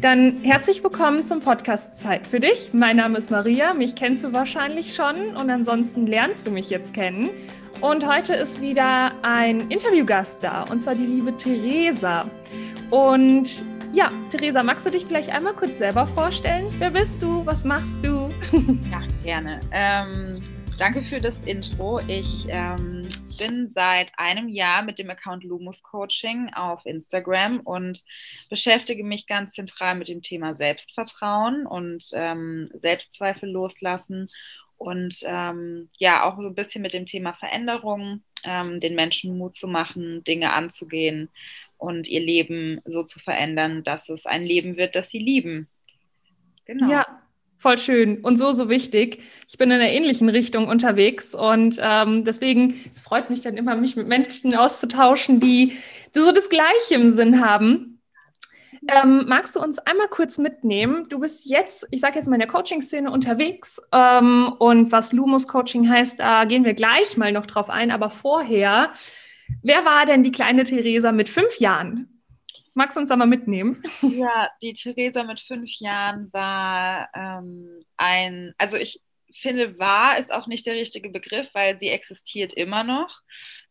Dann herzlich willkommen zum Podcast Zeit für dich. Mein Name ist Maria, mich kennst du wahrscheinlich schon und ansonsten lernst du mich jetzt kennen. Und heute ist wieder ein Interviewgast da, und zwar die liebe Theresa. Und ja, Theresa, magst du dich vielleicht einmal kurz selber vorstellen? Wer bist du? Was machst du? Ja, gerne. Ähm, danke für das Intro. Ich ähm, bin seit einem Jahr mit dem Account Lumus Coaching auf Instagram und beschäftige mich ganz zentral mit dem Thema Selbstvertrauen und ähm, Selbstzweifel loslassen und ähm, ja, auch so ein bisschen mit dem Thema Veränderung, ähm, den Menschen Mut zu machen, Dinge anzugehen und ihr Leben so zu verändern, dass es ein Leben wird, das sie lieben. Genau. Ja, voll schön und so, so wichtig. Ich bin in einer ähnlichen Richtung unterwegs und ähm, deswegen, es freut mich dann immer, mich mit Menschen auszutauschen, die so das Gleiche im Sinn haben. Ähm, magst du uns einmal kurz mitnehmen? Du bist jetzt, ich sage jetzt mal in der Coaching-Szene unterwegs ähm, und was Lumos Coaching heißt, da gehen wir gleich mal noch drauf ein. Aber vorher, wer war denn die kleine Theresa mit fünf Jahren? Magst du uns da mal mitnehmen? Ja, die Theresa mit fünf Jahren war ähm, ein, also ich finde, war ist auch nicht der richtige Begriff, weil sie existiert immer noch.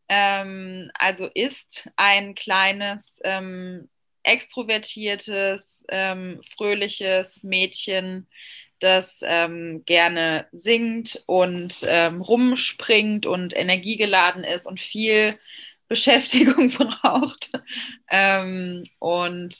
Ähm, also ist ein kleines ähm, extrovertiertes, ähm, fröhliches Mädchen, das ähm, gerne singt und ähm, rumspringt und energiegeladen ist und viel Beschäftigung braucht. Ähm, und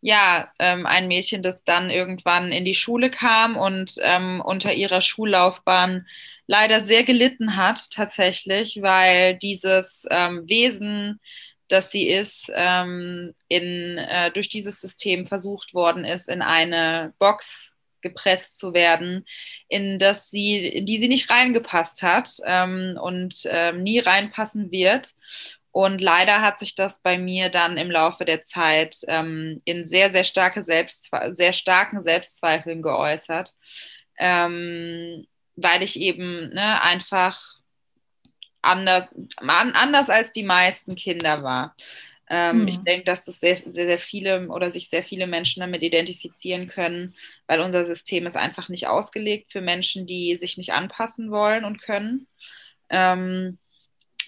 ja, ähm, ein Mädchen, das dann irgendwann in die Schule kam und ähm, unter ihrer Schullaufbahn leider sehr gelitten hat, tatsächlich, weil dieses Wesen, dass sie ist, ähm, in, äh, durch dieses System versucht worden ist, in eine Box gepresst zu werden, in, das sie, in die sie nicht reingepasst hat ähm, und ähm, nie reinpassen wird. Und leider hat sich das bei mir dann im Laufe der Zeit ähm, in sehr, sehr, starke Selbstzwe sehr starken Selbstzweifeln geäußert, ähm, weil ich eben ne, einfach anders, anders als die meisten Kinder war. Ähm, mhm. Ich denke, dass das sehr, sehr, sehr viele oder sich sehr viele Menschen damit identifizieren können, weil unser System ist einfach nicht ausgelegt für Menschen, die sich nicht anpassen wollen und können. Ähm,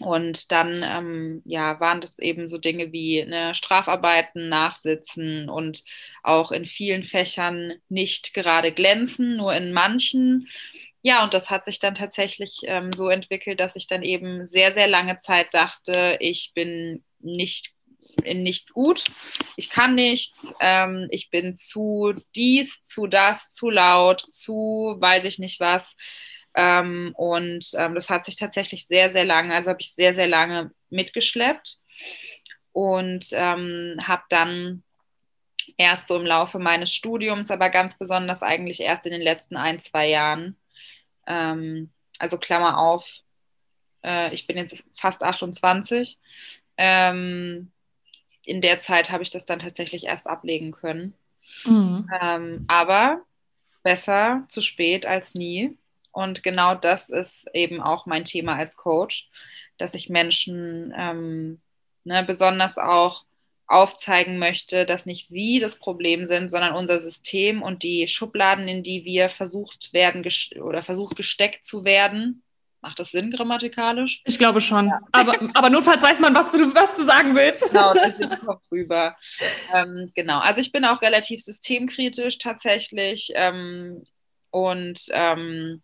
und dann ähm, ja, waren das eben so Dinge wie ne, Strafarbeiten, Nachsitzen und auch in vielen Fächern nicht gerade glänzen, nur in manchen. Ja, und das hat sich dann tatsächlich ähm, so entwickelt, dass ich dann eben sehr, sehr lange Zeit dachte, ich bin nicht in nichts gut, ich kann nichts, ähm, ich bin zu dies, zu das, zu laut, zu weiß ich nicht was. Ähm, und ähm, das hat sich tatsächlich sehr, sehr lange, also habe ich sehr, sehr lange mitgeschleppt und ähm, habe dann erst so im Laufe meines Studiums, aber ganz besonders eigentlich erst in den letzten ein, zwei Jahren, ähm, also Klammer auf, äh, ich bin jetzt fast 28. Ähm, in der Zeit habe ich das dann tatsächlich erst ablegen können. Mhm. Ähm, aber besser zu spät als nie. Und genau das ist eben auch mein Thema als Coach, dass ich Menschen ähm, ne, besonders auch aufzeigen möchte, dass nicht sie das Problem sind, sondern unser System und die Schubladen, in die wir versucht werden oder versucht gesteckt zu werden. Macht das Sinn grammatikalisch? Ich glaube schon. Ja. Aber, aber notfalls weiß man, was du, was du sagen willst. Genau, das ist Kopf rüber. Ähm, genau, also ich bin auch relativ systemkritisch tatsächlich ähm, und ähm,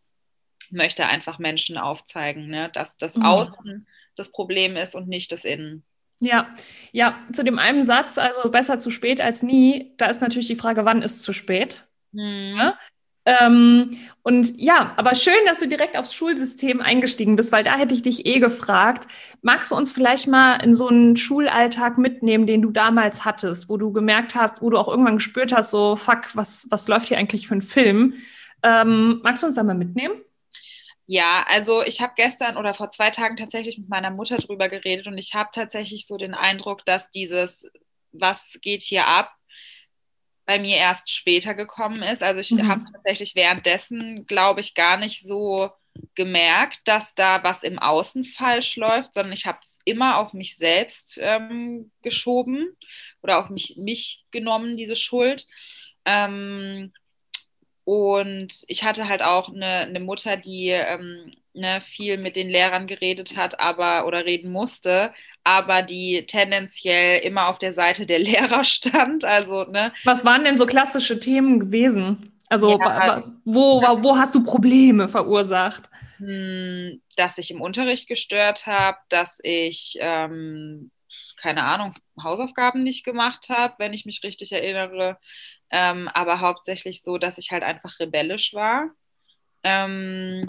möchte einfach Menschen aufzeigen, ne, dass das mhm. Außen das Problem ist und nicht das Innen. Ja, ja, zu dem einen Satz, also besser zu spät als nie, da ist natürlich die Frage, wann ist zu spät? Mhm. Ja? Ähm, und ja, aber schön, dass du direkt aufs Schulsystem eingestiegen bist, weil da hätte ich dich eh gefragt. Magst du uns vielleicht mal in so einen Schulalltag mitnehmen, den du damals hattest, wo du gemerkt hast, wo du auch irgendwann gespürt hast, so, fuck, was, was läuft hier eigentlich für ein Film? Ähm, magst du uns da mal mitnehmen? Ja, also ich habe gestern oder vor zwei Tagen tatsächlich mit meiner Mutter drüber geredet und ich habe tatsächlich so den Eindruck, dass dieses, was geht hier ab, bei mir erst später gekommen ist. Also ich mhm. habe tatsächlich währenddessen, glaube ich, gar nicht so gemerkt, dass da was im Außen falsch läuft, sondern ich habe es immer auf mich selbst ähm, geschoben oder auf mich, mich genommen, diese Schuld. Ähm, und ich hatte halt auch eine, eine Mutter, die ähm, ne, viel mit den Lehrern geredet hat, aber oder reden musste, aber die tendenziell immer auf der Seite der Lehrer stand. Also, ne? Was waren denn so klassische Themen gewesen? Also, ja, wo, wo hast du Probleme verursacht? Hm, dass ich im Unterricht gestört habe, dass ich, ähm, keine Ahnung, Hausaufgaben nicht gemacht habe, wenn ich mich richtig erinnere. Ähm, aber hauptsächlich so, dass ich halt einfach rebellisch war. Ähm,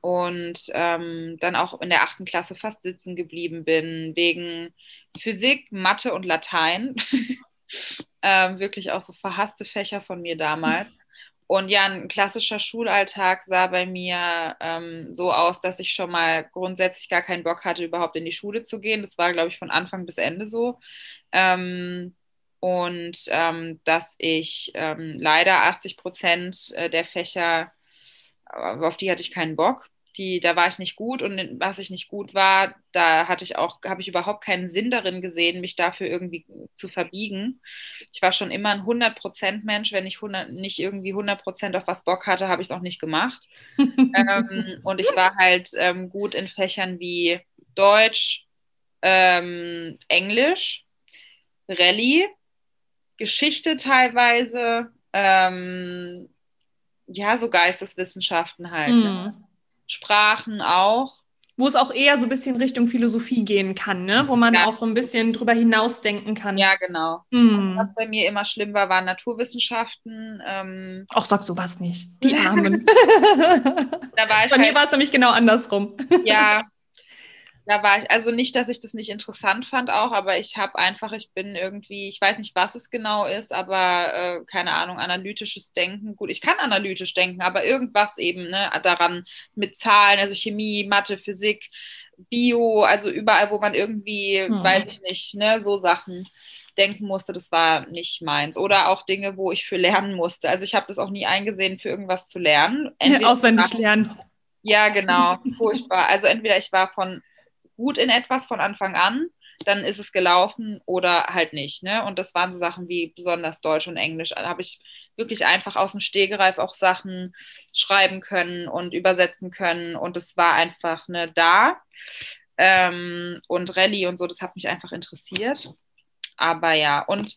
und ähm, dann auch in der achten Klasse fast sitzen geblieben bin, wegen Physik, Mathe und Latein. ähm, wirklich auch so verhasste Fächer von mir damals. Und ja, ein klassischer Schulalltag sah bei mir ähm, so aus, dass ich schon mal grundsätzlich gar keinen Bock hatte, überhaupt in die Schule zu gehen. Das war, glaube ich, von Anfang bis Ende so. Ähm, und ähm, dass ich ähm, leider 80 Prozent äh, der Fächer, auf die hatte ich keinen Bock die, da war ich nicht gut und was ich nicht gut war, da hatte ich auch, habe ich überhaupt keinen Sinn darin gesehen, mich dafür irgendwie zu verbiegen. Ich war schon immer ein 100% Mensch, wenn ich 100, nicht irgendwie 100% auf was Bock hatte, habe ich es auch nicht gemacht. ähm, und ich war halt ähm, gut in Fächern wie Deutsch, ähm, Englisch, Rallye, Geschichte teilweise, ähm, ja, so Geisteswissenschaften halt. Mm. Ne? Sprachen auch. Wo es auch eher so ein bisschen Richtung Philosophie gehen kann, ne? wo man ja. auch so ein bisschen drüber hinausdenken kann. Ja, genau. Hm. Was bei mir immer schlimm war, waren Naturwissenschaften. Ähm Ach, sag sowas nicht. Die Armen. bei halt, mir war es nämlich genau andersrum. ja, da war ich, also nicht, dass ich das nicht interessant fand auch, aber ich habe einfach, ich bin irgendwie, ich weiß nicht, was es genau ist, aber äh, keine Ahnung, analytisches Denken. Gut, ich kann analytisch denken, aber irgendwas eben ne, daran mit Zahlen, also Chemie, Mathe, Physik, Bio, also überall, wo man irgendwie, hm. weiß ich nicht, ne, so Sachen denken musste, das war nicht meins. Oder auch Dinge, wo ich für lernen musste. Also ich habe das auch nie eingesehen, für irgendwas zu lernen. Entweder Auswendig lernen. Ja, genau, furchtbar. Also entweder ich war von gut in etwas von Anfang an, dann ist es gelaufen oder halt nicht. Ne? Und das waren so Sachen wie besonders Deutsch und Englisch. Da habe ich wirklich einfach aus dem Stehgreif auch Sachen schreiben können und übersetzen können. Und es war einfach ne, da. Ähm, und Rallye und so, das hat mich einfach interessiert. Aber ja, und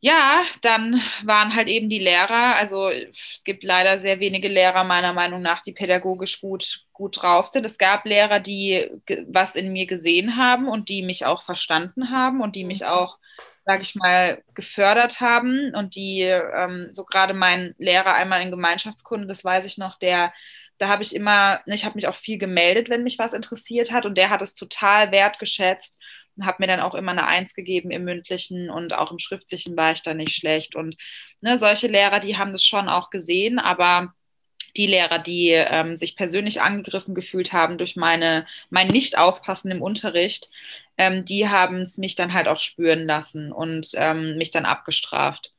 ja, dann waren halt eben die Lehrer, also es gibt leider sehr wenige Lehrer meiner Meinung nach, die pädagogisch gut, gut drauf sind. Es gab Lehrer, die was in mir gesehen haben und die mich auch verstanden haben und die mich auch, sage ich mal, gefördert haben und die, ähm, so gerade mein Lehrer einmal in Gemeinschaftskunde, das weiß ich noch, der da habe ich immer, ich habe mich auch viel gemeldet, wenn mich was interessiert hat und der hat es total wertgeschätzt habe mir dann auch immer eine Eins gegeben im mündlichen und auch im schriftlichen war ich da nicht schlecht. Und ne, solche Lehrer, die haben das schon auch gesehen, aber die Lehrer, die ähm, sich persönlich angegriffen gefühlt haben durch meine, mein Nicht-Aufpassen im Unterricht, ähm, die haben es mich dann halt auch spüren lassen und ähm, mich dann abgestraft.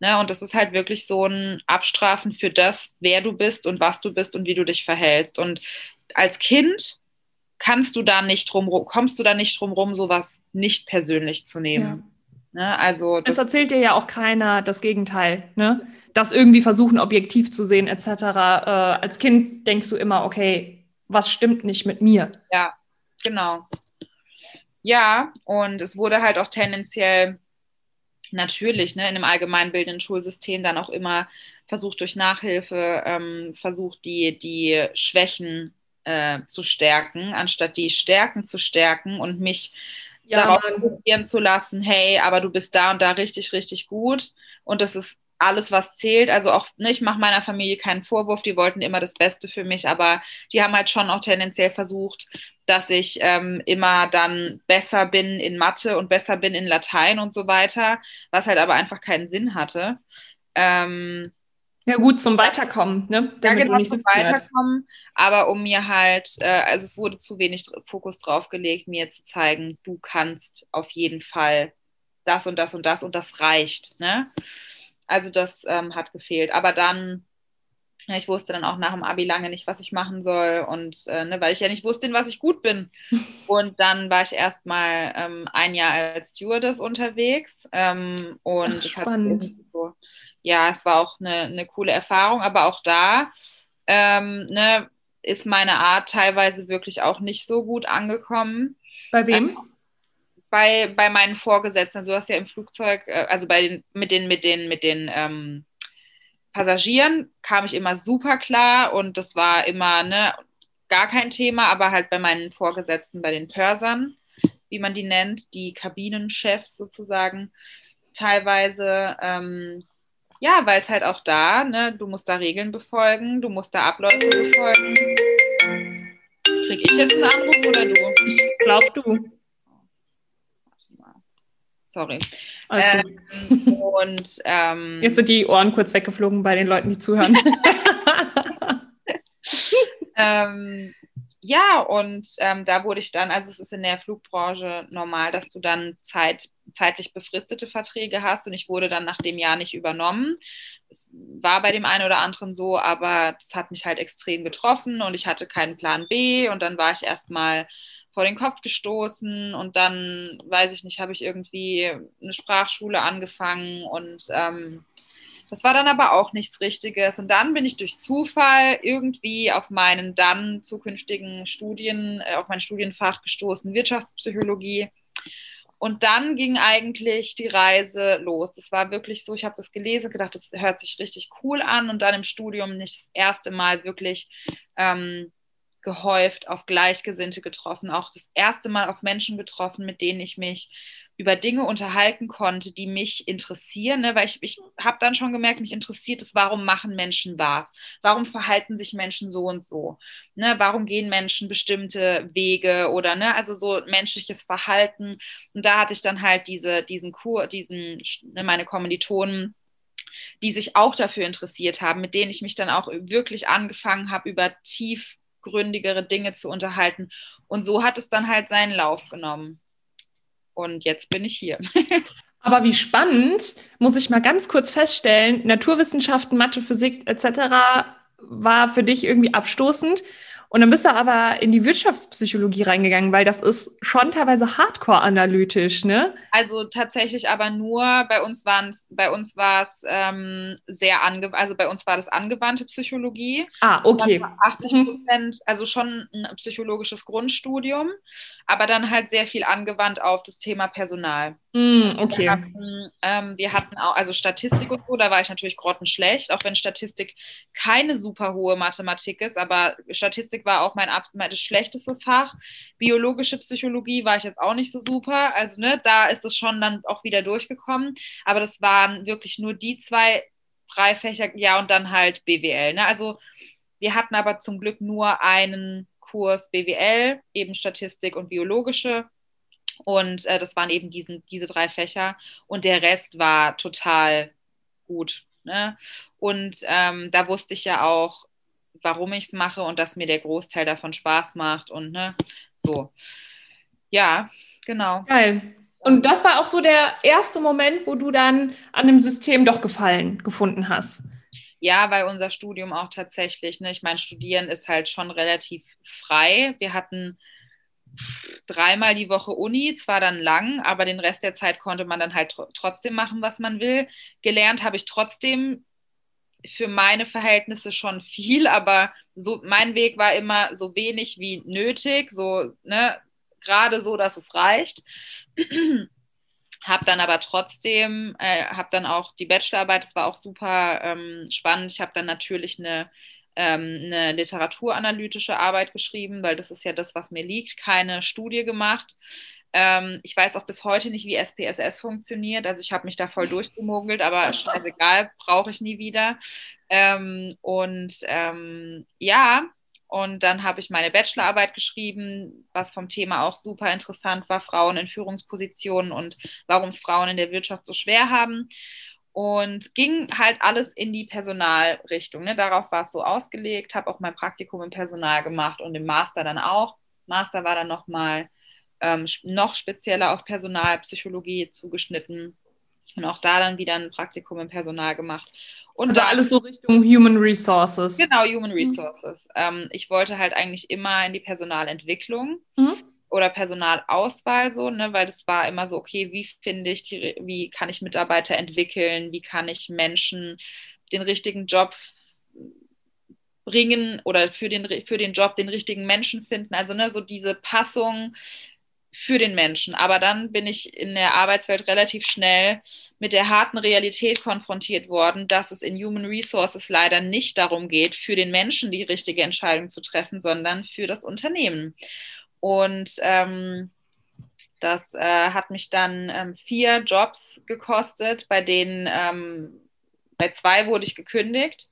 Ne? Und das ist halt wirklich so ein Abstrafen für das, wer du bist und was du bist und wie du dich verhältst. Und als Kind kannst du da nicht drum, kommst du da nicht drum rum, sowas nicht persönlich zu nehmen. Ja. Ne? Also das, das erzählt dir ja auch keiner das Gegenteil, ne? Das irgendwie versuchen, objektiv zu sehen, etc. Äh, als Kind denkst du immer, okay, was stimmt nicht mit mir? Ja, genau. Ja, und es wurde halt auch tendenziell natürlich ne, in einem allgemeinbildenden Schulsystem dann auch immer versucht durch Nachhilfe, ähm, versucht die, die Schwächen äh, zu stärken, anstatt die Stärken zu stärken und mich ja, darauf fokussieren zu lassen, hey, aber du bist da und da richtig, richtig gut und das ist alles, was zählt. Also auch, ne, ich mache meiner Familie keinen Vorwurf, die wollten immer das Beste für mich, aber die haben halt schon auch tendenziell versucht, dass ich ähm, immer dann besser bin in Mathe und besser bin in Latein und so weiter, was halt aber einfach keinen Sinn hatte. Ähm, ja, gut, zum Weiterkommen, ne? Damit ja, genau, zum Weiterkommen. Aber um mir halt, äh, also es wurde zu wenig Fokus drauf gelegt, mir zu zeigen, du kannst auf jeden Fall das und das und das und das reicht, ne? Also das ähm, hat gefehlt. Aber dann Ich wusste dann auch nach dem Abi lange nicht, was ich machen soll und äh, ne, weil ich ja nicht wusste, in was ich gut bin. Und dann war ich erstmal ähm, ein Jahr als Stewardess unterwegs ähm, und Ach, spannend. So, ja, es war auch eine, eine coole Erfahrung, aber auch da ähm, ne, ist meine Art teilweise wirklich auch nicht so gut angekommen. Bei wem? Ähm, bei, bei meinen Vorgesetzten. Also du hast ja im Flugzeug, äh, also bei den, mit den, mit den, mit den ähm, Passagieren kam ich immer super klar und das war immer ne, gar kein Thema, aber halt bei meinen Vorgesetzten, bei den Pörsern, wie man die nennt, die Kabinenchefs sozusagen, teilweise, ähm, ja, weil es halt auch da, ne, du musst da Regeln befolgen, du musst da Abläufe befolgen. Krieg ich jetzt einen Anruf oder du? Ich glaube du. Sorry. Ähm, und ähm, jetzt sind die Ohren kurz weggeflogen bei den Leuten, die zuhören. ähm, ja, und ähm, da wurde ich dann, also es ist in der Flugbranche normal, dass du dann Zeit, zeitlich befristete Verträge hast und ich wurde dann nach dem Jahr nicht übernommen. Es war bei dem einen oder anderen so, aber das hat mich halt extrem getroffen und ich hatte keinen Plan B und dann war ich erstmal vor den Kopf gestoßen und dann, weiß ich nicht, habe ich irgendwie eine Sprachschule angefangen und ähm, das war dann aber auch nichts Richtiges. Und dann bin ich durch Zufall irgendwie auf meinen dann zukünftigen Studien, äh, auf mein Studienfach gestoßen, Wirtschaftspsychologie. Und dann ging eigentlich die Reise los. Das war wirklich so, ich habe das gelesen, gedacht, das hört sich richtig cool an. Und dann im Studium nicht das erste Mal wirklich ähm, gehäuft auf Gleichgesinnte getroffen, auch das erste Mal auf Menschen getroffen, mit denen ich mich über Dinge unterhalten konnte, die mich interessieren, ne? weil ich, ich habe dann schon gemerkt, mich interessiert es, warum machen Menschen was? Warum verhalten sich Menschen so und so? Ne? Warum gehen Menschen bestimmte Wege oder ne? also so menschliches Verhalten? Und da hatte ich dann halt diese, diesen Kur, diesen, ne, meine Kommilitonen, die sich auch dafür interessiert haben, mit denen ich mich dann auch wirklich angefangen habe, über tief tiefgründigere Dinge zu unterhalten. Und so hat es dann halt seinen Lauf genommen. Und jetzt bin ich hier. Aber wie spannend, muss ich mal ganz kurz feststellen, Naturwissenschaften, Mathe, Physik etc. war für dich irgendwie abstoßend. Und dann bist du aber in die Wirtschaftspsychologie reingegangen, weil das ist schon teilweise hardcore-analytisch, ne? Also tatsächlich aber nur, bei uns waren bei uns war es ähm, sehr ange also bei uns war das angewandte Psychologie. Ah, okay. 80 Prozent, also schon ein psychologisches Grundstudium, aber dann halt sehr viel angewandt auf das Thema Personal. Mm, okay. Wir hatten, ähm, wir hatten, auch, also Statistik und so, da war ich natürlich grottenschlecht, auch wenn Statistik keine super hohe Mathematik ist, aber Statistik war auch mein absolutes schlechteste Fach. Biologische Psychologie war ich jetzt auch nicht so super, also ne, da ist es schon dann auch wieder durchgekommen, aber das waren wirklich nur die zwei, drei Fächer, ja, und dann halt BWL, ne, also wir hatten aber zum Glück nur einen Kurs BWL, eben Statistik und biologische. Und äh, das waren eben diesen, diese drei Fächer. Und der Rest war total gut. Ne? Und ähm, da wusste ich ja auch, warum ich es mache und dass mir der Großteil davon Spaß macht. Und ne, so. Ja, genau. Geil. Und das war auch so der erste Moment, wo du dann an dem System doch Gefallen gefunden hast. Ja, weil unser Studium auch tatsächlich, ne, ich meine, Studieren ist halt schon relativ frei. Wir hatten dreimal die Woche Uni, zwar dann lang, aber den Rest der Zeit konnte man dann halt tr trotzdem machen, was man will. Gelernt habe ich trotzdem für meine Verhältnisse schon viel, aber so mein Weg war immer so wenig wie nötig, so ne, gerade so, dass es reicht habe dann aber trotzdem, äh, habe dann auch die Bachelorarbeit, das war auch super ähm, spannend. Ich habe dann natürlich eine, ähm, eine literaturanalytische Arbeit geschrieben, weil das ist ja das, was mir liegt, keine Studie gemacht. Ähm, ich weiß auch bis heute nicht, wie SPSS funktioniert. Also ich habe mich da voll durchgemogelt, aber scheißegal, brauche ich nie wieder. Ähm, und ähm, ja, und dann habe ich meine Bachelorarbeit geschrieben, was vom Thema auch super interessant war, Frauen in Führungspositionen und warum es Frauen in der Wirtschaft so schwer haben. Und ging halt alles in die Personalrichtung. Ne? Darauf war es so ausgelegt, habe auch mein Praktikum im Personal gemacht und im Master dann auch. Master war dann nochmal ähm, noch spezieller auf Personalpsychologie zugeschnitten. Und auch da dann wieder ein Praktikum im Personal gemacht. Und also alles so Richtung Human Resources. Genau, Human mhm. Resources. Mhm. Ähm, ich wollte halt eigentlich immer in die Personalentwicklung mhm. oder Personalauswahl so, ne, weil das war immer so, okay, wie finde ich die, wie kann ich Mitarbeiter entwickeln, wie kann ich Menschen den richtigen Job bringen oder für den, für den Job den richtigen Menschen finden. Also ne, so diese Passung für den Menschen. Aber dann bin ich in der Arbeitswelt relativ schnell mit der harten Realität konfrontiert worden, dass es in Human Resources leider nicht darum geht, für den Menschen die richtige Entscheidung zu treffen, sondern für das Unternehmen. Und ähm, das äh, hat mich dann ähm, vier Jobs gekostet, bei denen ähm, bei zwei wurde ich gekündigt,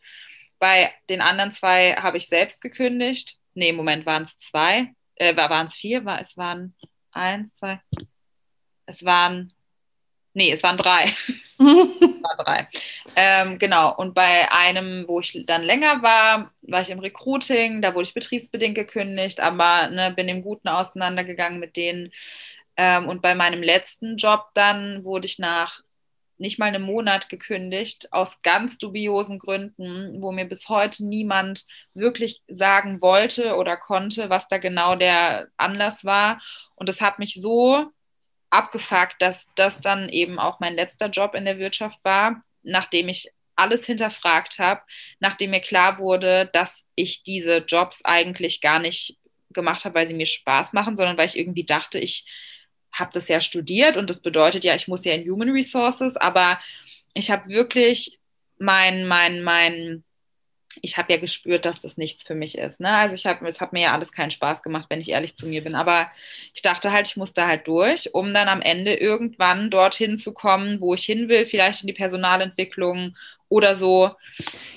bei den anderen zwei habe ich selbst gekündigt. Nee, im Moment waren es zwei, äh, waren es vier, war, es waren eins, zwei. Es waren, nee, es waren drei. es waren drei. Ähm, genau. Und bei einem, wo ich dann länger war, war ich im Recruiting, da wurde ich betriebsbedingt gekündigt, aber ne, bin im Guten auseinandergegangen mit denen. Ähm, und bei meinem letzten Job dann wurde ich nach nicht mal einen Monat gekündigt, aus ganz dubiosen Gründen, wo mir bis heute niemand wirklich sagen wollte oder konnte, was da genau der Anlass war. Und es hat mich so abgefuckt, dass das dann eben auch mein letzter Job in der Wirtschaft war, nachdem ich alles hinterfragt habe, nachdem mir klar wurde, dass ich diese Jobs eigentlich gar nicht gemacht habe, weil sie mir Spaß machen, sondern weil ich irgendwie dachte, ich habe das ja studiert und das bedeutet ja, ich muss ja in Human Resources, aber ich habe wirklich mein, mein, mein, ich habe ja gespürt, dass das nichts für mich ist. Ne? Also ich habe, es hat mir ja alles keinen Spaß gemacht, wenn ich ehrlich zu mir bin. Aber ich dachte halt, ich muss da halt durch, um dann am Ende irgendwann dorthin zu kommen, wo ich hin will, vielleicht in die Personalentwicklung oder so.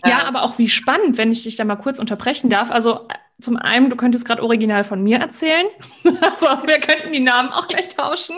Ja, äh, aber auch wie spannend, wenn ich dich da mal kurz unterbrechen darf. Also zum einen, du könntest gerade original von mir erzählen. also wir könnten die Namen auch gleich tauschen.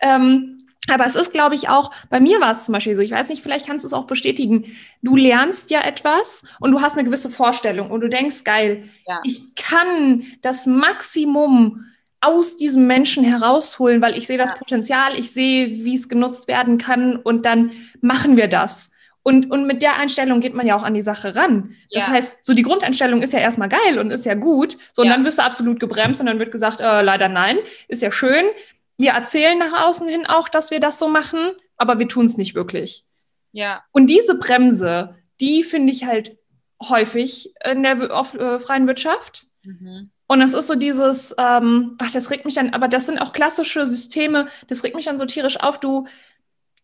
Ähm, aber es ist, glaube ich, auch, bei mir war es zum Beispiel so, ich weiß nicht, vielleicht kannst du es auch bestätigen. Du lernst ja etwas und du hast eine gewisse Vorstellung und du denkst, geil, ja. ich kann das Maximum aus diesem Menschen herausholen, weil ich sehe das ja. Potenzial, ich sehe, wie es genutzt werden kann und dann machen wir das. Und, und mit der Einstellung geht man ja auch an die Sache ran. Das ja. heißt, so die Grundeinstellung ist ja erstmal geil und ist ja gut. So, und ja. dann wirst du absolut gebremst und dann wird gesagt, äh, leider nein, ist ja schön. Wir erzählen nach außen hin auch, dass wir das so machen, aber wir tun es nicht wirklich. Ja. Und diese Bremse, die finde ich halt häufig in der auf, äh, freien Wirtschaft. Mhm. Und das ist so dieses, ähm, ach, das regt mich dann, aber das sind auch klassische Systeme, das regt mich dann so tierisch auf. Du,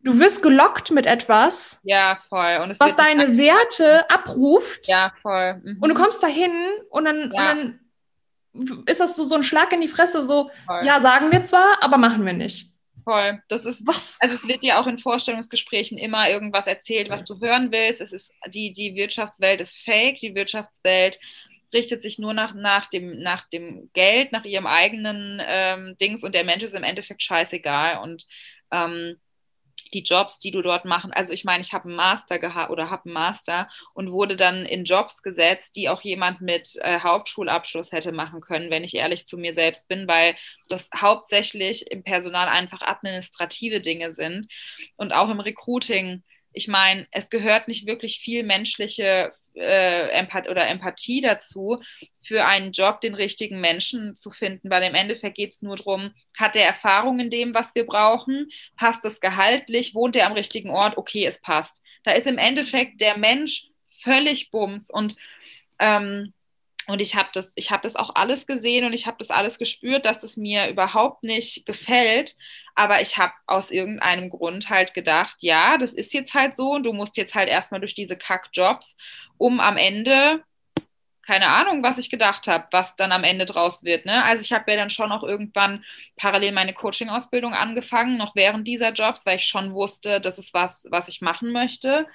du wirst gelockt mit etwas. Ja, voll. Und was deine Werte abruft. Ja, voll. Mhm. Und du kommst dahin und dann, ja. und dann ist das so, so ein Schlag in die Fresse, so, voll. ja, sagen wir zwar, aber machen wir nicht. Voll. Das ist, was? Also es wird dir auch in Vorstellungsgesprächen immer irgendwas erzählt, was du hören willst. Es ist, die, die Wirtschaftswelt ist fake, die Wirtschaftswelt richtet sich nur nach, nach, dem, nach dem Geld, nach ihrem eigenen ähm, Dings und der Mensch ist im Endeffekt scheißegal. Und ähm, die Jobs, die du dort machen. Also ich meine, ich habe einen Master gehabt oder habe einen Master und wurde dann in Jobs gesetzt, die auch jemand mit äh, Hauptschulabschluss hätte machen können, wenn ich ehrlich zu mir selbst bin, weil das hauptsächlich im Personal einfach administrative Dinge sind und auch im Recruiting ich meine, es gehört nicht wirklich viel menschliche äh, Empath oder Empathie dazu, für einen Job den richtigen Menschen zu finden, weil im Endeffekt geht es nur darum, hat er Erfahrung in dem, was wir brauchen, passt es gehaltlich, wohnt er am richtigen Ort, okay, es passt. Da ist im Endeffekt der Mensch völlig bums und ähm, und ich habe das, ich habe das auch alles gesehen und ich habe das alles gespürt, dass das mir überhaupt nicht gefällt. Aber ich habe aus irgendeinem Grund halt gedacht, ja, das ist jetzt halt so und du musst jetzt halt erstmal durch diese Kackjobs, um am Ende, keine Ahnung, was ich gedacht habe, was dann am Ende draus wird. Ne? Also ich habe ja dann schon auch irgendwann parallel meine Coaching-Ausbildung angefangen, noch während dieser Jobs, weil ich schon wusste, das ist was, was ich machen möchte.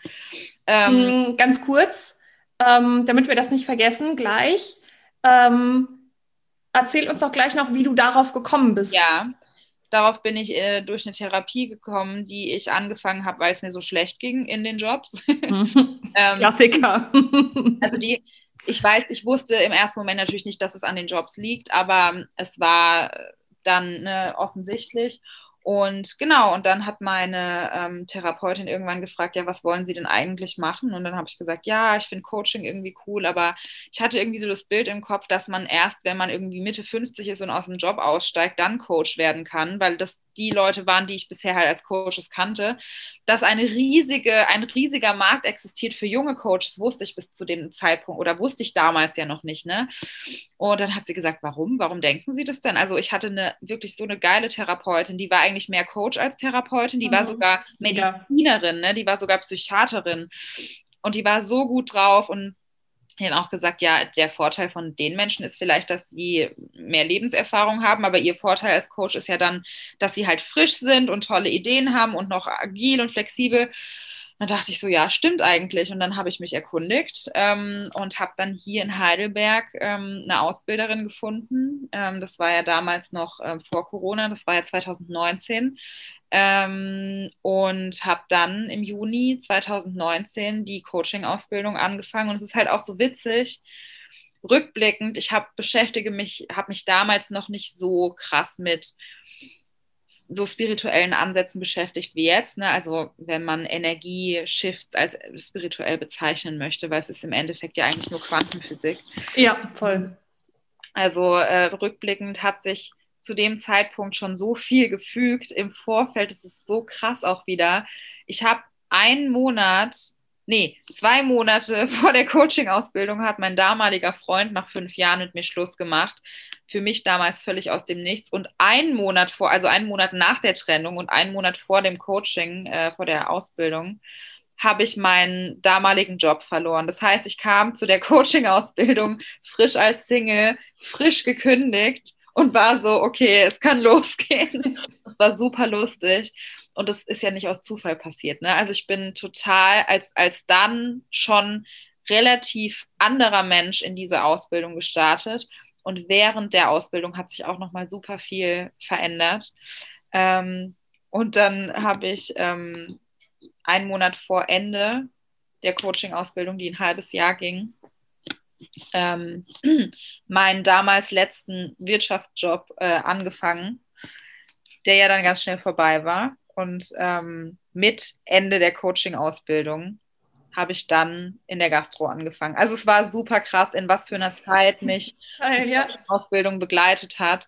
Ähm, hm, Ganz kurz, ähm, damit wir das nicht vergessen, gleich. Ähm, erzähl uns doch gleich noch, wie du darauf gekommen bist. Ja, darauf bin ich äh, durch eine Therapie gekommen, die ich angefangen habe, weil es mir so schlecht ging in den Jobs. ähm, Klassiker. also die, ich weiß, ich wusste im ersten Moment natürlich nicht, dass es an den Jobs liegt, aber es war dann ne, offensichtlich. Und genau, und dann hat meine ähm, Therapeutin irgendwann gefragt, ja, was wollen Sie denn eigentlich machen? Und dann habe ich gesagt, ja, ich finde Coaching irgendwie cool, aber ich hatte irgendwie so das Bild im Kopf, dass man erst, wenn man irgendwie Mitte 50 ist und aus dem Job aussteigt, dann Coach werden kann, weil das die Leute waren, die ich bisher halt als Coaches kannte, dass eine riesige, ein riesiger Markt existiert für junge Coaches, wusste ich bis zu dem Zeitpunkt oder wusste ich damals ja noch nicht, ne? Und dann hat sie gesagt, warum? Warum denken Sie das denn? Also ich hatte eine wirklich so eine geile Therapeutin, die war eigentlich mehr Coach als Therapeutin, die mhm. war sogar Medizinerin, ne? Die war sogar Psychiaterin und die war so gut drauf und dann auch gesagt, ja, der Vorteil von den Menschen ist vielleicht, dass sie mehr Lebenserfahrung haben, aber ihr Vorteil als Coach ist ja dann, dass sie halt frisch sind und tolle Ideen haben und noch agil und flexibel. Dann dachte ich so, ja, stimmt eigentlich. Und dann habe ich mich erkundigt ähm, und habe dann hier in Heidelberg ähm, eine Ausbilderin gefunden. Ähm, das war ja damals noch äh, vor Corona, das war ja 2019. Ähm, und habe dann im Juni 2019 die Coaching-Ausbildung angefangen. Und es ist halt auch so witzig, rückblickend, ich habe beschäftige mich, habe mich damals noch nicht so krass mit so spirituellen Ansätzen beschäftigt wie jetzt. Ne? Also wenn man Energie-Shift als spirituell bezeichnen möchte, weil es ist im Endeffekt ja eigentlich nur Quantenphysik. Ja, voll. Also äh, rückblickend hat sich zu dem Zeitpunkt schon so viel gefügt. Im Vorfeld ist es so krass auch wieder. Ich habe einen Monat, nee, zwei Monate vor der Coaching-Ausbildung hat mein damaliger Freund nach fünf Jahren mit mir Schluss gemacht. Für mich damals völlig aus dem Nichts. Und einen Monat vor, also einen Monat nach der Trennung und einen Monat vor dem Coaching, äh, vor der Ausbildung, habe ich meinen damaligen Job verloren. Das heißt, ich kam zu der Coaching-Ausbildung frisch als Single, frisch gekündigt und war so, okay, es kann losgehen. Das war super lustig. Und das ist ja nicht aus Zufall passiert. Ne? Also ich bin total als, als dann schon relativ anderer Mensch in diese Ausbildung gestartet. Und während der Ausbildung hat sich auch nochmal super viel verändert. Ähm, und dann habe ich ähm, einen Monat vor Ende der Coaching-Ausbildung, die ein halbes Jahr ging, ähm, meinen damals letzten Wirtschaftsjob äh, angefangen, der ja dann ganz schnell vorbei war. Und ähm, mit Ende der Coaching-Ausbildung habe ich dann in der Gastro angefangen. Also es war super krass, in was für einer Zeit mich die ja. Ausbildung begleitet hat.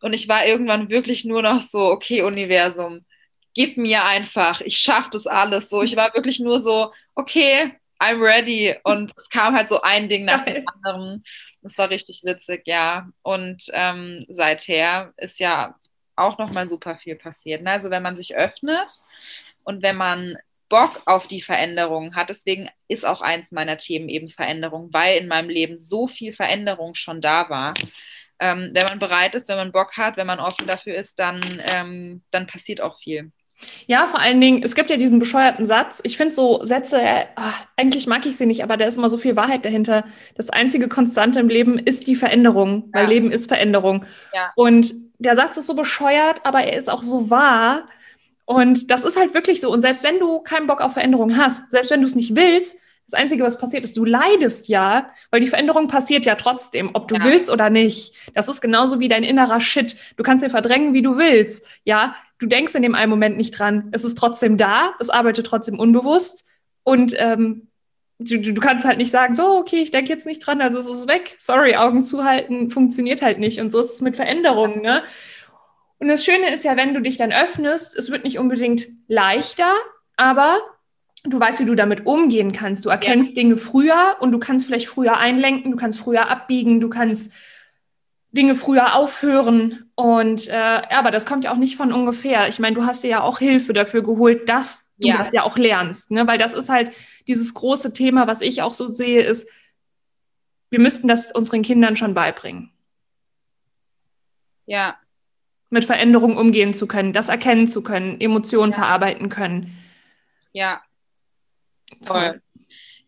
Und ich war irgendwann wirklich nur noch so, okay, Universum, gib mir einfach, ich schaffe das alles. So, ich war wirklich nur so, okay, I'm ready. Und es kam halt so ein Ding nach Geil. dem anderen. Das war richtig witzig, ja. Und ähm, seither ist ja auch nochmal super viel passiert. Ne? Also wenn man sich öffnet und wenn man Bock auf die Veränderung hat, deswegen ist auch eins meiner Themen eben Veränderung, weil in meinem Leben so viel Veränderung schon da war. Ähm, wenn man bereit ist, wenn man Bock hat, wenn man offen dafür ist, dann, ähm, dann passiert auch viel. Ja, vor allen Dingen, es gibt ja diesen bescheuerten Satz. Ich finde so Sätze, ach, eigentlich mag ich sie nicht, aber da ist immer so viel Wahrheit dahinter. Das einzige Konstante im Leben ist die Veränderung, weil Leben ist Veränderung. Ja. Und der Satz ist so bescheuert, aber er ist auch so wahr. Und das ist halt wirklich so. Und selbst wenn du keinen Bock auf Veränderung hast, selbst wenn du es nicht willst, das Einzige, was passiert ist, du leidest ja, weil die Veränderung passiert ja trotzdem, ob du ja. willst oder nicht. Das ist genauso wie dein innerer Shit. Du kannst ihn verdrängen, wie du willst. Ja, du denkst in dem einen Moment nicht dran. Es ist trotzdem da, es arbeitet trotzdem unbewusst und ähm, du, du kannst halt nicht sagen, so, okay, ich denke jetzt nicht dran, also es ist weg. Sorry, Augen zuhalten funktioniert halt nicht. Und so ist es mit Veränderungen. Ne? Und das Schöne ist ja, wenn du dich dann öffnest, es wird nicht unbedingt leichter, aber du weißt, wie du damit umgehen kannst. Du erkennst ja. Dinge früher und du kannst vielleicht früher einlenken, du kannst früher abbiegen, du kannst Dinge früher aufhören. Und äh, aber das kommt ja auch nicht von ungefähr. Ich meine, du hast dir ja auch Hilfe dafür geholt, dass du ja. das ja auch lernst. Ne? Weil das ist halt dieses große Thema, was ich auch so sehe, ist, wir müssten das unseren Kindern schon beibringen. Ja. Mit Veränderungen umgehen zu können, das erkennen zu können, Emotionen ja. verarbeiten können. Ja. Toll.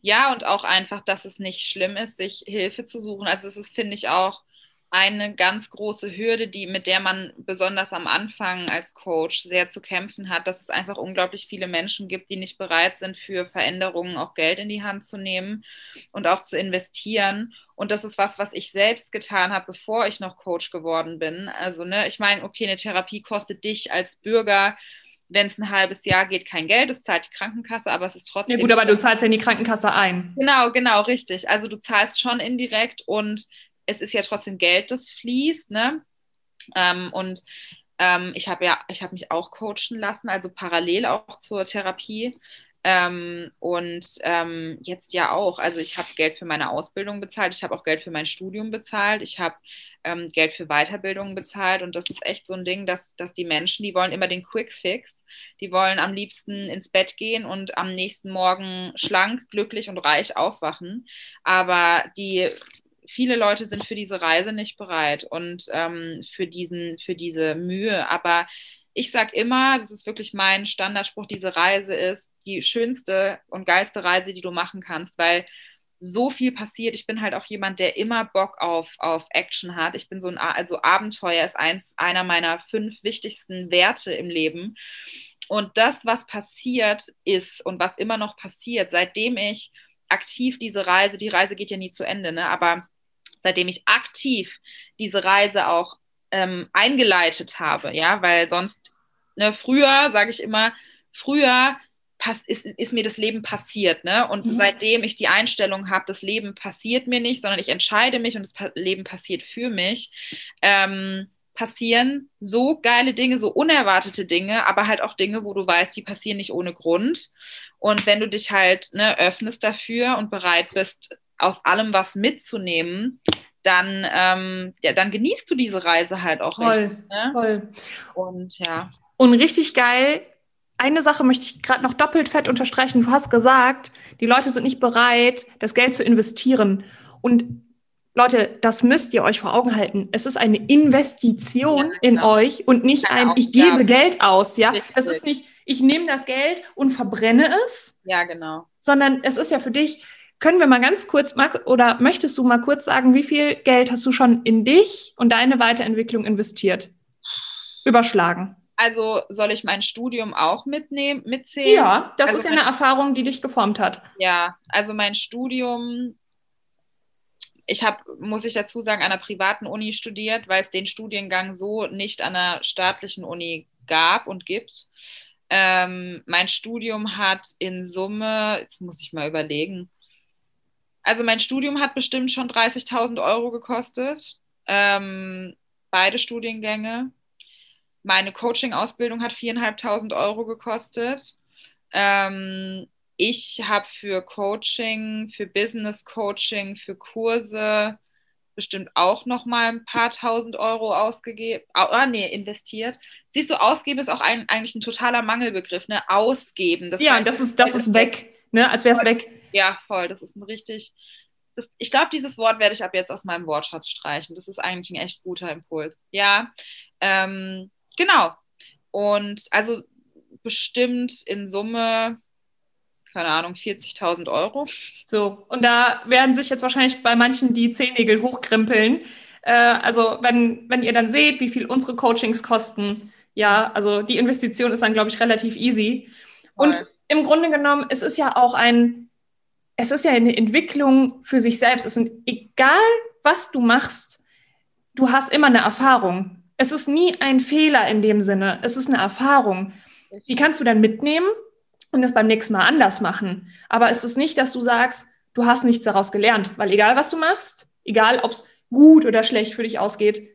Ja, und auch einfach, dass es nicht schlimm ist, sich Hilfe zu suchen. Also es ist, finde ich, auch eine ganz große Hürde, die, mit der man besonders am Anfang als Coach sehr zu kämpfen hat, dass es einfach unglaublich viele Menschen gibt, die nicht bereit sind, für Veränderungen auch Geld in die Hand zu nehmen und auch zu investieren. Und das ist was, was ich selbst getan habe, bevor ich noch Coach geworden bin. Also, ne, ich meine, okay, eine Therapie kostet dich als Bürger wenn es ein halbes Jahr geht, kein Geld, das zahlt die Krankenkasse, aber es ist trotzdem. Ja, gut, aber du zahlst ja in die Krankenkasse ein. Genau, genau, richtig. Also du zahlst schon indirekt und es ist ja trotzdem Geld, das fließt, ne? Ähm, und ähm, ich habe ja, ich habe mich auch coachen lassen, also parallel auch zur Therapie. Ähm, und ähm, jetzt ja auch. Also ich habe Geld für meine Ausbildung bezahlt, ich habe auch Geld für mein Studium bezahlt, ich habe ähm, Geld für Weiterbildung bezahlt. Und das ist echt so ein Ding, dass, dass die Menschen, die wollen immer den Quick Fix. Die wollen am liebsten ins Bett gehen und am nächsten Morgen schlank, glücklich und reich aufwachen. Aber die viele Leute sind für diese Reise nicht bereit und ähm, für, diesen, für diese Mühe. Aber ich sage immer, das ist wirklich mein Standardspruch, diese Reise ist die schönste und geilste Reise, die du machen kannst, weil so viel passiert. Ich bin halt auch jemand, der immer Bock auf, auf Action hat. Ich bin so ein, also Abenteuer ist eins, einer meiner fünf wichtigsten Werte im Leben. Und das, was passiert ist und was immer noch passiert, seitdem ich aktiv diese Reise, die Reise geht ja nie zu Ende, ne? aber seitdem ich aktiv diese Reise auch ähm, eingeleitet habe, ja, weil sonst, ne, früher, sage ich immer, früher ist, ist, mir das Leben passiert, ne? Und mhm. seitdem ich die Einstellung habe, das Leben passiert mir nicht, sondern ich entscheide mich und das pa Leben passiert für mich, ähm, passieren so geile Dinge, so unerwartete Dinge, aber halt auch Dinge, wo du weißt, die passieren nicht ohne Grund. Und wenn du dich halt ne, öffnest dafür und bereit bist, aus allem was mitzunehmen, dann, ähm, ja, dann genießt du diese Reise halt auch voll, richtig. Ne? Voll. Und ja. Und richtig geil, eine Sache möchte ich gerade noch doppelt fett unterstreichen. Du hast gesagt, die Leute sind nicht bereit, das Geld zu investieren. Und Leute, das müsst ihr euch vor Augen halten. Es ist eine Investition ja, in genau. euch und nicht ein, ich gebe. Geld aus. Ja, Richtig. das ist nicht, ich nehme das Geld und verbrenne es. Ja, genau. Sondern es ist ja für dich, können wir mal ganz kurz, Max, oder möchtest du mal kurz sagen, wie viel Geld hast du schon in dich und deine Weiterentwicklung investiert? Überschlagen. Also soll ich mein Studium auch mitnehmen, mitzählen? Ja, das also ist ja eine Erfahrung, die dich geformt hat. Ja, also mein Studium, ich habe, muss ich dazu sagen, an einer privaten Uni studiert, weil es den Studiengang so nicht an einer staatlichen Uni gab und gibt. Ähm, mein Studium hat in Summe, jetzt muss ich mal überlegen, also mein Studium hat bestimmt schon 30.000 Euro gekostet. Ähm, beide Studiengänge. Meine Coaching-Ausbildung hat 4.500 Euro gekostet. Ähm, ich habe für Coaching, für Business Coaching, für Kurse bestimmt auch noch mal ein paar tausend Euro ausgegeben, ah, nee, investiert. Siehst du, ausgeben ist auch ein, eigentlich ein totaler Mangelbegriff, ne? Ausgeben. Das ja, heißt, das ist, das ist weg, ne? Als wäre es weg. Ja, voll. Das ist ein richtig. Das, ich glaube, dieses Wort werde ich ab jetzt aus meinem Wortschatz streichen. Das ist eigentlich ein echt guter Impuls. Ja, ähm, genau. Und also bestimmt in Summe, keine Ahnung, 40.000 Euro. So, und da werden sich jetzt wahrscheinlich bei manchen die Zehennägel hochkrimpeln. Äh, also, wenn, wenn ihr dann seht, wie viel unsere Coachings kosten, ja, also die Investition ist dann, glaube ich, relativ easy. Voll. Und im Grunde genommen, es ist ja auch ein es ist ja eine Entwicklung für sich selbst. Es ist egal, was du machst, du hast immer eine Erfahrung. Es ist nie ein Fehler in dem Sinne. Es ist eine Erfahrung. Die kannst du dann mitnehmen und es beim nächsten Mal anders machen. Aber es ist nicht, dass du sagst, du hast nichts daraus gelernt, weil egal, was du machst, egal, ob es gut oder schlecht für dich ausgeht,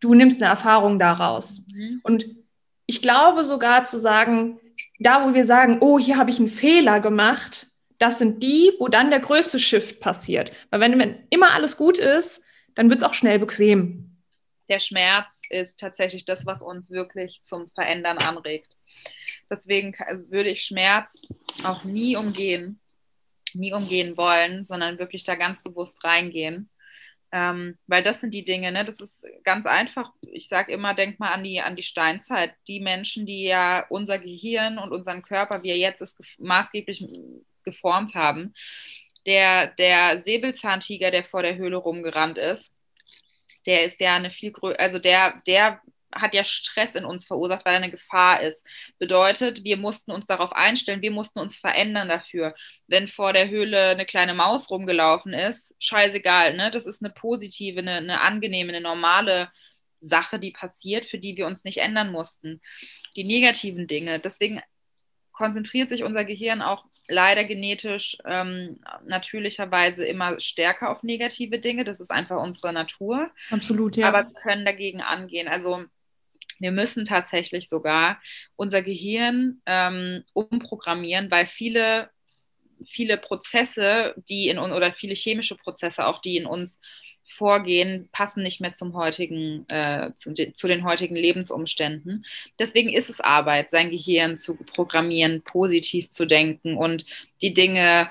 du nimmst eine Erfahrung daraus. Mhm. Und ich glaube sogar zu sagen, da wo wir sagen, oh, hier habe ich einen Fehler gemacht, das sind die, wo dann der größte Shift passiert. Weil wenn, wenn immer alles gut ist, dann wird es auch schnell bequem. Der Schmerz ist tatsächlich das, was uns wirklich zum Verändern anregt. Deswegen also würde ich Schmerz auch nie umgehen, nie umgehen wollen, sondern wirklich da ganz bewusst reingehen. Ähm, weil das sind die Dinge, ne? das ist ganz einfach. Ich sage immer, denk mal an die, an die Steinzeit. Die Menschen, die ja unser Gehirn und unseren Körper, wie er jetzt ist, maßgeblich geformt haben. Der, der Säbelzahntiger, der vor der Höhle rumgerannt ist, der ist ja eine viel größere, also der, der hat ja Stress in uns verursacht, weil er eine Gefahr ist. Bedeutet, wir mussten uns darauf einstellen, wir mussten uns verändern dafür. Wenn vor der Höhle eine kleine Maus rumgelaufen ist, scheißegal, ne? Das ist eine positive, eine, eine angenehme, eine normale Sache, die passiert, für die wir uns nicht ändern mussten. Die negativen Dinge. Deswegen konzentriert sich unser Gehirn auch leider genetisch ähm, natürlicherweise immer stärker auf negative Dinge. Das ist einfach unsere Natur. Absolut, ja. Aber wir können dagegen angehen. Also wir müssen tatsächlich sogar unser Gehirn ähm, umprogrammieren, weil viele, viele Prozesse, die in uns oder viele chemische Prozesse auch, die in uns vorgehen, passen nicht mehr zum heutigen, äh, zu, zu, den heutigen Lebensumständen. Deswegen ist es Arbeit, sein Gehirn zu programmieren, positiv zu denken und die Dinge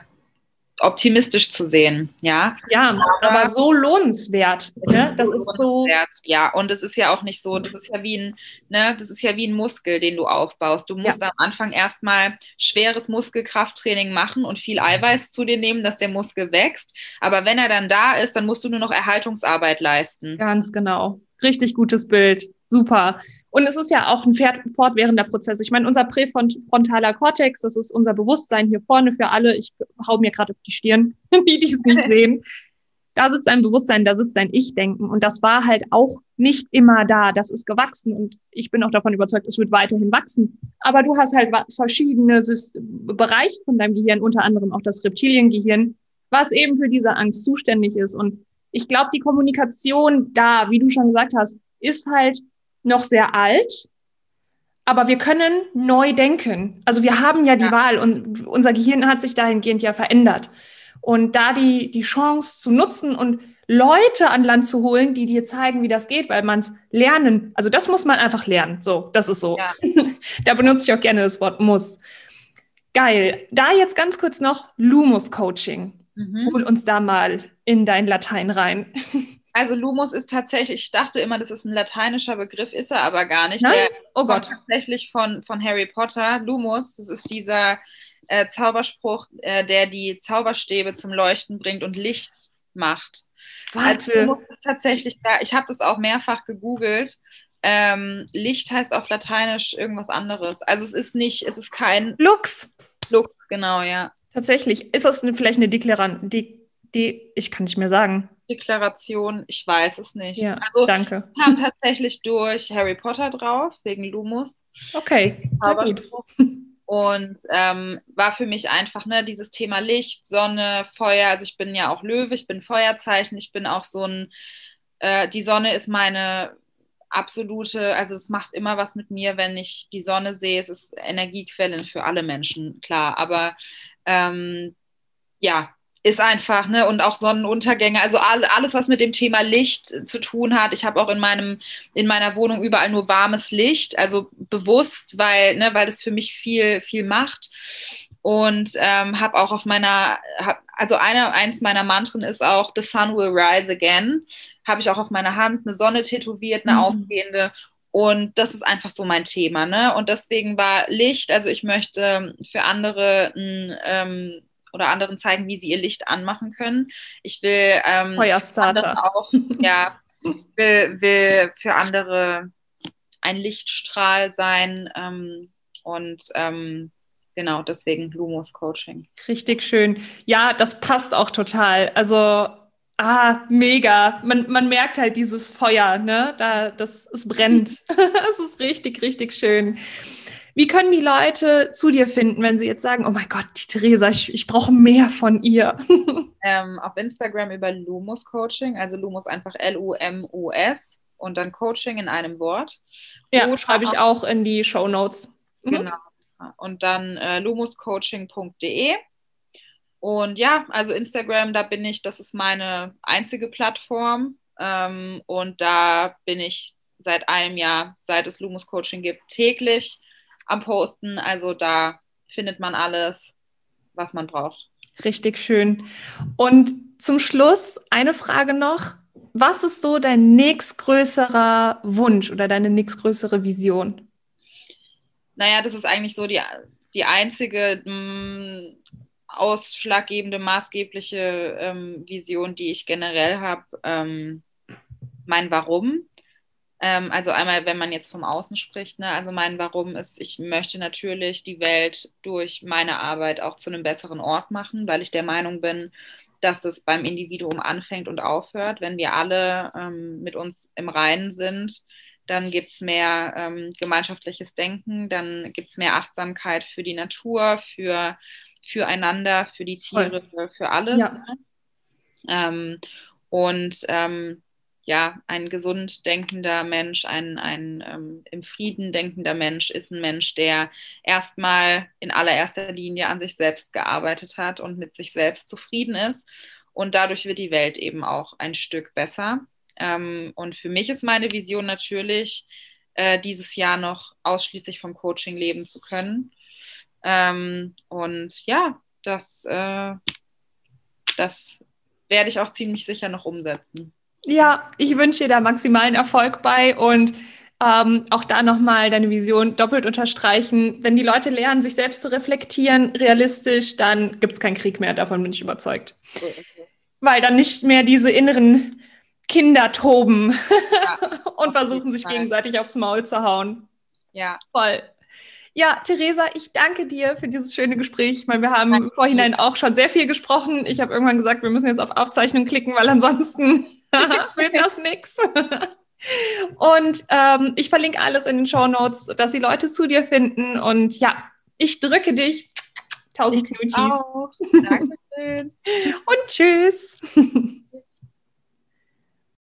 optimistisch zu sehen, ja. Ja, aber, aber so lohnenswert. Ne? Das ist so. Ja, und es ist ja auch nicht so, das ist ja wie ein, ne, das ist ja wie ein Muskel, den du aufbaust. Du musst ja. am Anfang erstmal schweres Muskelkrafttraining machen und viel Eiweiß zu dir nehmen, dass der Muskel wächst. Aber wenn er dann da ist, dann musst du nur noch Erhaltungsarbeit leisten. Ganz genau. Richtig gutes Bild. Super. Und es ist ja auch ein fortwährender Prozess. Ich meine, unser präfrontaler Kortex, das ist unser Bewusstsein hier vorne für alle. Ich hau mir gerade auf die Stirn, die dies nicht sehen. Da sitzt ein Bewusstsein, da sitzt ein Ich-Denken. Und das war halt auch nicht immer da. Das ist gewachsen. Und ich bin auch davon überzeugt, es wird weiterhin wachsen. Aber du hast halt verschiedene Bereiche von deinem Gehirn, unter anderem auch das Reptiliengehirn, was eben für diese Angst zuständig ist. Und ich glaube, die Kommunikation da, wie du schon gesagt hast, ist halt noch sehr alt, aber wir können neu denken. Also wir haben ja die ja. Wahl und unser Gehirn hat sich dahingehend ja verändert. Und da die, die Chance zu nutzen und Leute an Land zu holen, die dir zeigen, wie das geht, weil man es lernen, also das muss man einfach lernen. So, das ist so. Ja. da benutze ich auch gerne das Wort muss. Geil. Da jetzt ganz kurz noch Lumus Coaching. Mhm. Hol uns da mal in dein Latein rein. Also Lumos ist tatsächlich, ich dachte immer, das ist ein lateinischer Begriff, ist er aber gar nicht. Nein? Der oh Gott. Tatsächlich von, von Harry Potter. Lumos, das ist dieser äh, Zauberspruch, äh, der die Zauberstäbe zum Leuchten bringt und Licht macht. Warte. Also Lumos ist tatsächlich da. Ich habe das auch mehrfach gegoogelt. Ähm, Licht heißt auf Lateinisch irgendwas anderes. Also es ist nicht, es ist kein Lux. Lux, genau, ja. Tatsächlich. Ist das vielleicht eine Deklaration? Die, die, ich kann nicht mehr sagen. Deklaration, ich weiß es nicht. Ja, also, danke. kam tatsächlich durch Harry Potter drauf, wegen Lumus. Okay, sehr gut. Und ähm, war für mich einfach ne, dieses Thema Licht, Sonne, Feuer. Also ich bin ja auch Löwe, ich bin Feuerzeichen, ich bin auch so ein, äh, die Sonne ist meine absolute, also es macht immer was mit mir, wenn ich die Sonne sehe. Es ist Energiequelle für alle Menschen, klar. Aber ähm, ja, ist einfach, ne, und auch Sonnenuntergänge, also all, alles, was mit dem Thema Licht zu tun hat. Ich habe auch in meinem, in meiner Wohnung überall nur warmes Licht, also bewusst, weil, ne, weil das für mich viel, viel macht. Und ähm, habe auch auf meiner, hab, also eine, eins meiner Mantren ist auch The Sun will rise again. Habe ich auch auf meiner Hand eine Sonne tätowiert, eine mhm. aufgehende. Und das ist einfach so mein Thema, ne? Und deswegen war Licht, also ich möchte für andere ein ähm, oder anderen zeigen, wie sie ihr Licht anmachen können. Ich will ähm, Feuerstarter auch, ja, will, will für andere ein Lichtstrahl sein ähm, und ähm, genau deswegen Lumos Coaching. Richtig schön. Ja, das passt auch total. Also Ah, mega. Man, man merkt halt dieses Feuer, ne? Da, das, es brennt. Es ist richtig, richtig schön. Wie können die Leute zu dir finden, wenn sie jetzt sagen, oh mein Gott, die Theresa, ich, ich brauche mehr von ihr? Ähm, auf Instagram über Lumus Coaching, also Lumus einfach L-U-M-U-S und dann Coaching in einem Wort. Ja, Oder schreibe ich auch in die Show Notes. Mhm. Genau. Und dann äh, lumuscoaching.de. Und ja, also Instagram, da bin ich, das ist meine einzige Plattform. Ähm, und da bin ich seit einem Jahr, seit es Lumus Coaching gibt, täglich am Posten. Also da findet man alles, was man braucht. Richtig schön. Und zum Schluss eine Frage noch. Was ist so dein nächstgrößerer Wunsch oder deine nächstgrößere Vision? Naja, das ist eigentlich so die, die einzige mh, mm, ausschlaggebende, maßgebliche ähm, Vision, die ich generell habe. Ähm, mein Warum. Ähm, also einmal, wenn man jetzt vom Außen spricht, ne, also mein Warum ist, ich möchte natürlich die Welt durch meine Arbeit auch zu einem besseren Ort machen, weil ich der Meinung bin, dass es beim Individuum anfängt und aufhört. Wenn wir alle ähm, mit uns im Reinen sind, dann gibt es mehr ähm, gemeinschaftliches Denken, dann gibt es mehr Achtsamkeit für die Natur, für füreinander, für die Tiere, Voll. für alles. Ja. Ne? Ähm, und ähm, ja, ein gesund denkender Mensch, ein, ein ähm, im Frieden denkender Mensch ist ein Mensch, der erstmal in allererster Linie an sich selbst gearbeitet hat und mit sich selbst zufrieden ist. Und dadurch wird die Welt eben auch ein Stück besser. Ähm, und für mich ist meine Vision natürlich, äh, dieses Jahr noch ausschließlich vom Coaching leben zu können. Ähm, und ja, das, äh, das werde ich auch ziemlich sicher noch umsetzen. Ja, ich wünsche dir da maximalen Erfolg bei und ähm, auch da nochmal deine Vision doppelt unterstreichen. Wenn die Leute lernen, sich selbst zu reflektieren, realistisch, dann gibt es keinen Krieg mehr. Davon bin ich überzeugt. Okay. Weil dann nicht mehr diese inneren Kinder toben ja, und versuchen, sich gegenseitig aufs Maul zu hauen. Ja. Voll. Ja, Theresa, ich danke dir für dieses schöne Gespräch. Ich meine, wir haben im Vorhinein auch schon sehr viel gesprochen. Ich habe irgendwann gesagt, wir müssen jetzt auf Aufzeichnung klicken, weil ansonsten wird das nichts. Und ähm, ich verlinke alles in den Show Notes, dass die Leute zu dir finden. Und ja, ich drücke dich. Tausend Knutschis. Dankeschön. Und tschüss.